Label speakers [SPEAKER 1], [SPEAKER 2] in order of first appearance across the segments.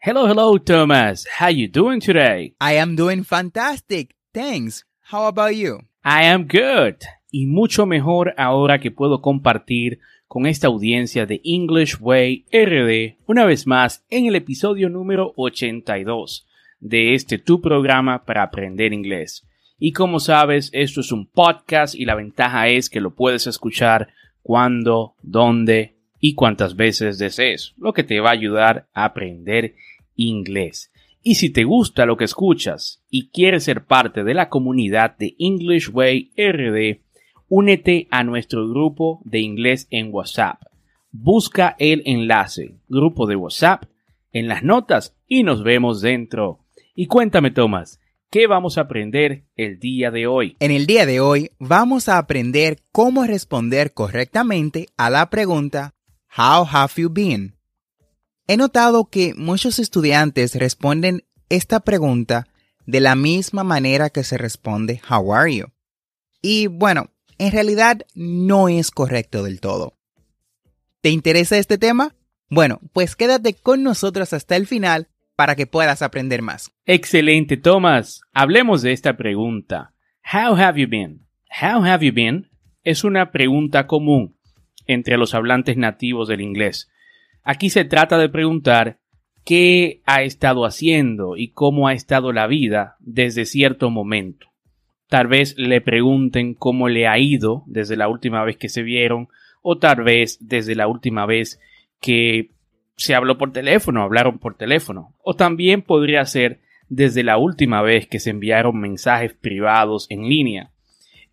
[SPEAKER 1] Hello, hello, Thomas. How you doing today?
[SPEAKER 2] I am doing fantastic. Thanks. How about you?
[SPEAKER 1] I am good. Y mucho mejor ahora que puedo compartir con esta audiencia de English Way RD una vez más en el episodio número 82 de este tu programa para aprender inglés. Y como sabes, esto es un podcast y la ventaja es que lo puedes escuchar cuando, dónde y cuántas veces desees, lo que te va a ayudar a aprender inglés. Y si te gusta lo que escuchas y quieres ser parte de la comunidad de English Way RD, únete a nuestro grupo de inglés en WhatsApp. Busca el enlace, grupo de WhatsApp, en las notas y nos vemos dentro. Y cuéntame, Tomás, ¿qué vamos a aprender el día de hoy?
[SPEAKER 2] En el día de hoy vamos a aprender cómo responder correctamente a la pregunta How have you been? He notado que muchos estudiantes responden esta pregunta de la misma manera que se responde How are you? Y bueno, en realidad no es correcto del todo. ¿Te interesa este tema? Bueno, pues quédate con nosotros hasta el final para que puedas aprender más.
[SPEAKER 1] Excelente, Tomás. Hablemos de esta pregunta. How have you been? How have you been? Es una pregunta común entre los hablantes nativos del inglés. Aquí se trata de preguntar qué ha estado haciendo y cómo ha estado la vida desde cierto momento. Tal vez le pregunten cómo le ha ido desde la última vez que se vieron o tal vez desde la última vez que se habló por teléfono, hablaron por teléfono. O también podría ser desde la última vez que se enviaron mensajes privados en línea.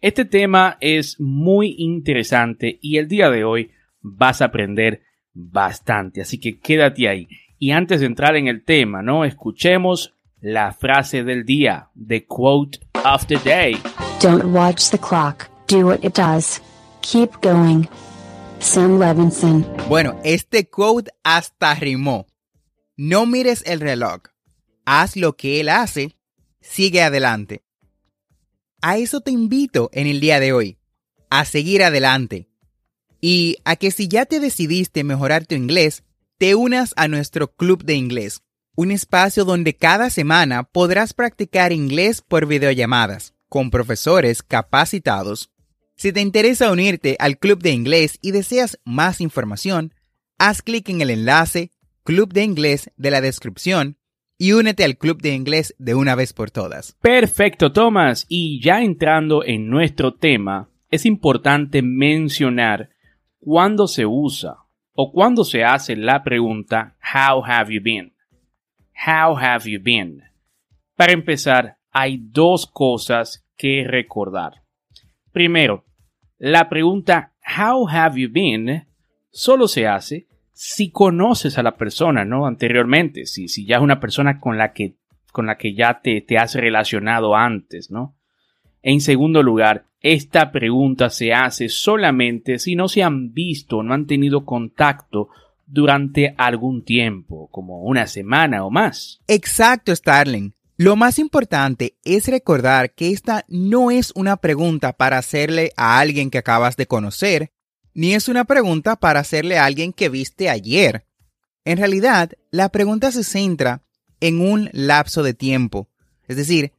[SPEAKER 1] Este tema es muy interesante y el día de hoy vas a aprender bastante, así que quédate ahí. Y antes de entrar en el tema, ¿no? Escuchemos la frase del día, the quote of the day.
[SPEAKER 3] Don't watch the clock, do what it does. Keep going. Sam Levinson.
[SPEAKER 2] Bueno, este quote hasta rimó. No mires el reloj. Haz lo que él hace. Sigue adelante. A eso te invito en el día de hoy. A seguir adelante. Y a que si ya te decidiste mejorar tu inglés, te unas a nuestro club de inglés. Un espacio donde cada semana podrás practicar inglés por videollamadas con profesores capacitados si te interesa unirte al Club de Inglés y deseas más información, haz clic en el enlace Club de Inglés de la descripción y únete al Club de Inglés de una vez por todas.
[SPEAKER 1] Perfecto, Tomás. Y ya entrando en nuestro tema, es importante mencionar cuándo se usa o cuándo se hace la pregunta How have you been? How have you been? Para empezar, hay dos cosas que recordar. Primero, la pregunta How have you been solo se hace si conoces a la persona, ¿no? Anteriormente, si, si ya es una persona con la que, con la que ya te, te has relacionado antes, ¿no? En segundo lugar, esta pregunta se hace solamente si no se han visto o no han tenido contacto durante algún tiempo, como una semana o más.
[SPEAKER 2] Exacto, Starling. Lo más importante es recordar que esta no es una pregunta para hacerle a alguien que acabas de conocer, ni es una pregunta para hacerle a alguien que viste ayer. En realidad, la pregunta se centra en un lapso de tiempo. Es decir,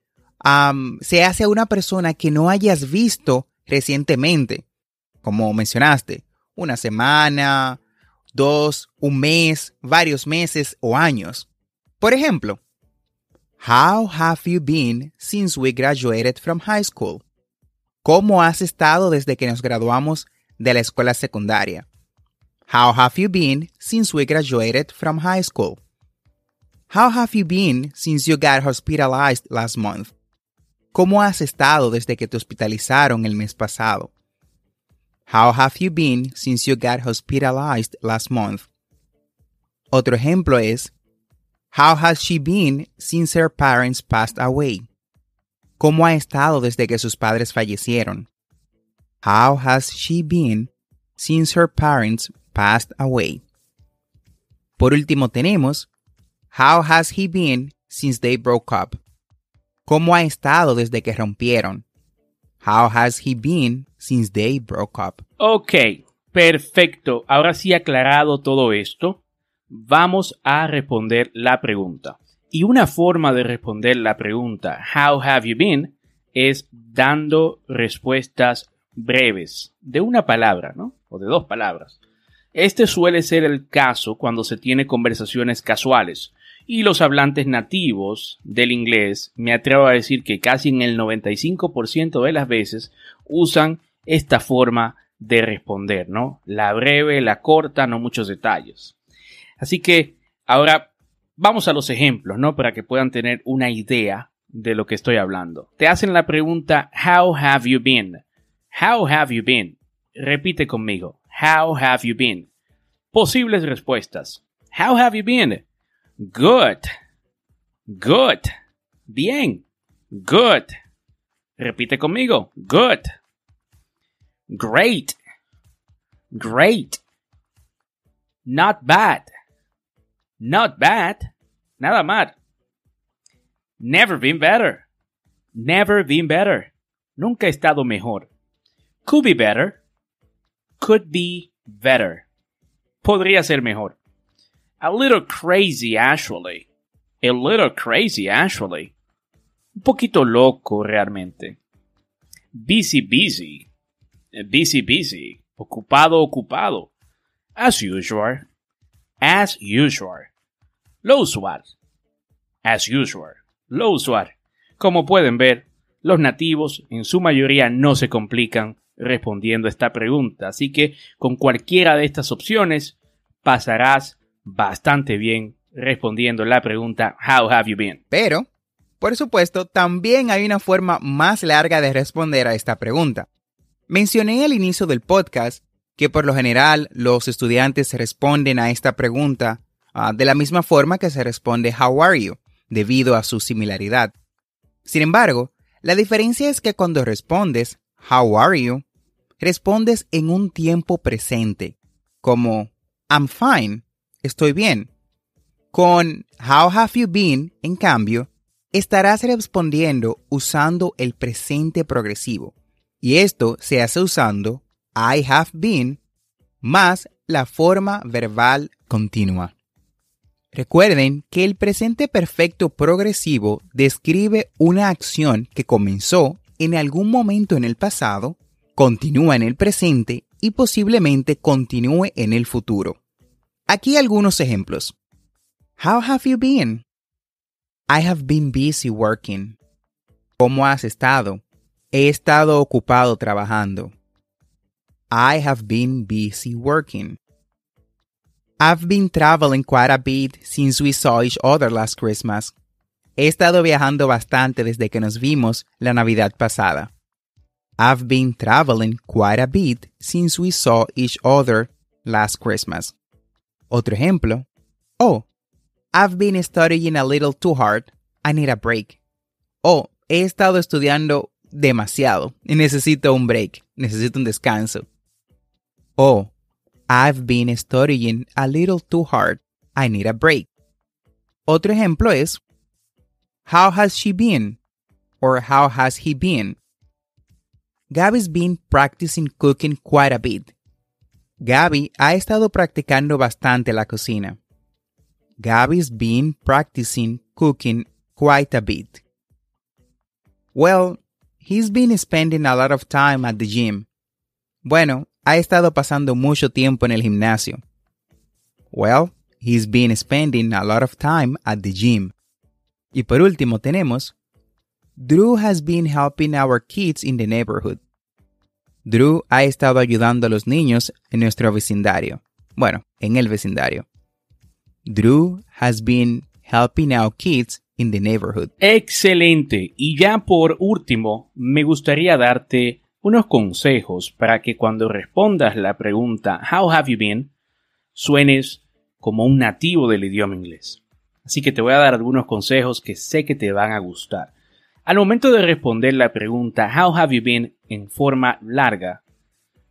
[SPEAKER 2] se hace a una persona que no hayas visto recientemente, como mencionaste, una semana, dos, un mes, varios meses o años. Por ejemplo, How have you been since we graduated from high school? ¿Cómo has estado desde que nos graduamos de la escuela secundaria? How have you been since we graduated from high school? How have you been since you got hospitalized last month? ¿Cómo has estado desde que te hospitalizaron el mes pasado? How have you been since you got hospitalized last month? Otro ejemplo es How has she been since her parents passed away? ¿Cómo ha estado desde que sus padres fallecieron? How has she been since her parents passed away? Por último tenemos How has he been since they broke up? ¿Cómo ha estado desde que rompieron? How has he been since they broke up?
[SPEAKER 1] Ok, perfecto. Ahora sí aclarado todo esto, vamos a responder la pregunta. Y una forma de responder la pregunta How have you been es dando respuestas breves de una palabra, ¿no? O de dos palabras. Este suele ser el caso cuando se tiene conversaciones casuales. Y los hablantes nativos del inglés, me atrevo a decir que casi en el 95% de las veces usan esta forma de responder, ¿no? La breve, la corta, no muchos detalles. Así que ahora vamos a los ejemplos, ¿no? Para que puedan tener una idea de lo que estoy hablando. Te hacen la pregunta, How have you been? How have you been? Repite conmigo. How have you been? Posibles respuestas. How have you been? Good. Good. Bien. Good. Repite conmigo. Good. Great. Great. Not bad. Not bad. Nada mal. Never been better. Never been better. Nunca he estado mejor. Could be better. Could be better. Podría ser mejor. A little crazy, actually. A little crazy, actually. Un poquito loco, realmente. Busy, busy. Busy, busy. Ocupado, ocupado. As usual. As usual. Lo usual. As usual. Lo usual. Como pueden ver, los nativos en su mayoría no se complican respondiendo esta pregunta, así que con cualquiera de estas opciones pasarás bastante bien respondiendo la pregunta How have you been?
[SPEAKER 2] Pero, por supuesto, también hay una forma más larga de responder a esta pregunta. Mencioné al inicio del podcast que por lo general los estudiantes responden a esta pregunta ah, de la misma forma que se responde How are you, debido a su similaridad. Sin embargo, la diferencia es que cuando respondes How are you, respondes en un tiempo presente, como I'm fine, estoy bien. Con How have you been, en cambio, estarás respondiendo usando el presente progresivo. Y esto se hace usando I have been más la forma verbal continua. Recuerden que el presente perfecto progresivo describe una acción que comenzó en algún momento en el pasado, continúa en el presente y posiblemente continúe en el futuro. Aquí algunos ejemplos. How have you been? I have been busy working. ¿Cómo has estado? He estado ocupado trabajando. I have been busy working. I've been traveling quite a bit since we saw each other last Christmas. He estado viajando bastante desde que nos vimos la Navidad pasada. I've been traveling quite a bit since we saw each other last Christmas. Otro ejemplo. Oh, I've been studying a little too hard. I need a break. Oh, he estado estudiando demasiado y necesito un break. Necesito un descanso. Oh, I've been studying a little too hard. I need a break. Otro ejemplo es How has she been? Or how has he been? Gabby's been practicing cooking quite a bit. Gaby ha estado practicando bastante la cocina. Gabby's been practicing cooking quite a bit. Well, he's been spending a lot of time at the gym. Bueno, ha estado pasando mucho tiempo en el gimnasio. Well, he's been spending a lot of time at the gym. Y por último tenemos Drew has been helping our kids in the neighborhood. Drew ha estado ayudando a los niños en nuestro vecindario. Bueno, en el vecindario. Drew has been helping our kids in the neighborhood.
[SPEAKER 1] Excelente. Y ya por último, me gustaría darte unos consejos para que cuando respondas la pregunta How have you been? suenes como un nativo del idioma inglés. Así que te voy a dar algunos consejos que sé que te van a gustar. Al momento de responder la pregunta How have you been en forma larga,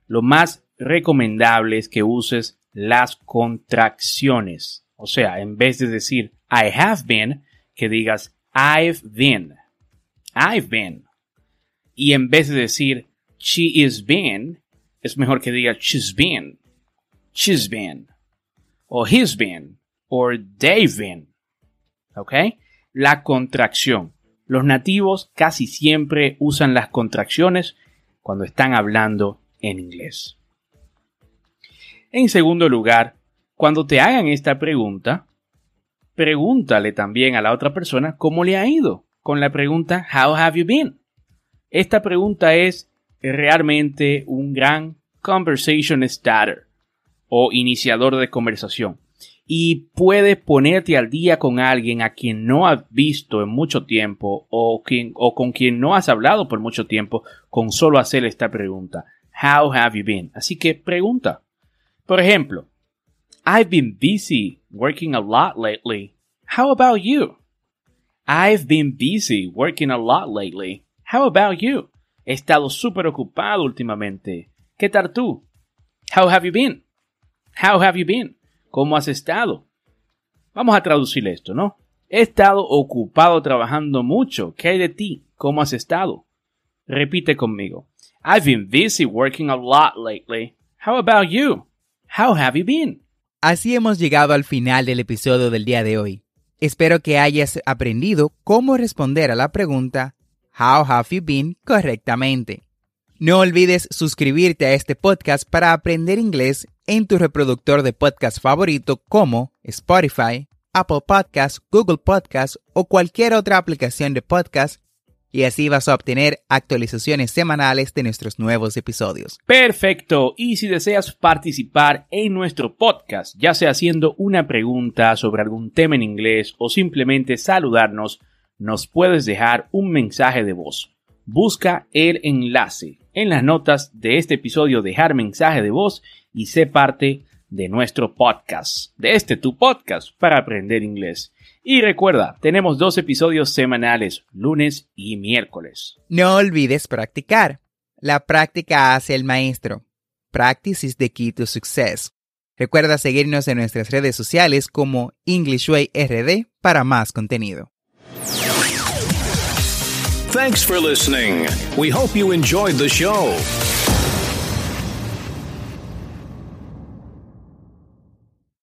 [SPEAKER 1] lo más recomendable es que uses las contracciones. O sea, en vez de decir I have been, que digas I've been. I've been. Y en vez de decir she is been, es mejor que diga she's been. She's been. O he's been. O they've been. ¿Ok? La contracción. Los nativos casi siempre usan las contracciones cuando están hablando en inglés. En segundo lugar, cuando te hagan esta pregunta, pregúntale también a la otra persona cómo le ha ido con la pregunta How have you been? Esta pregunta es realmente un gran conversation starter o iniciador de conversación y puede ponerte al día con alguien a quien no has visto en mucho tiempo o, o con quien no has hablado por mucho tiempo con solo hacer esta pregunta. How have you been? Así que pregunta. Por ejemplo, I've been busy working a lot lately. How about you? I've been busy working a lot lately. How about you? He estado súper ocupado últimamente. ¿Qué tal tú? How have you been? How have you been? ¿Cómo has estado? Vamos a traducir esto, ¿no? He estado ocupado trabajando mucho. ¿Qué hay de ti? ¿Cómo has estado? Repite conmigo. I've been busy working a lot lately. How about you? How have you been?
[SPEAKER 2] Así hemos llegado al final del episodio del día de hoy. Espero que hayas aprendido cómo responder a la pregunta How have you been correctamente. No olvides suscribirte a este podcast para aprender inglés en tu reproductor de podcast favorito como Spotify, Apple Podcasts, Google Podcasts o cualquier otra aplicación de podcast y así vas a obtener actualizaciones semanales de nuestros nuevos episodios.
[SPEAKER 1] Perfecto. Y si deseas participar en nuestro podcast, ya sea haciendo una pregunta sobre algún tema en inglés o simplemente saludarnos, nos puedes dejar un mensaje de voz. Busca el enlace en las notas de este episodio, dejar mensaje de voz y sé parte de nuestro podcast, de este tu podcast para aprender inglés. Y recuerda, tenemos dos episodios semanales, lunes y miércoles.
[SPEAKER 2] No olvides practicar. La práctica hace el maestro. Practice is the key to success. Recuerda seguirnos en nuestras redes sociales como EnglishWay RD para más contenido.
[SPEAKER 4] Thanks for listening. We hope you enjoyed the show.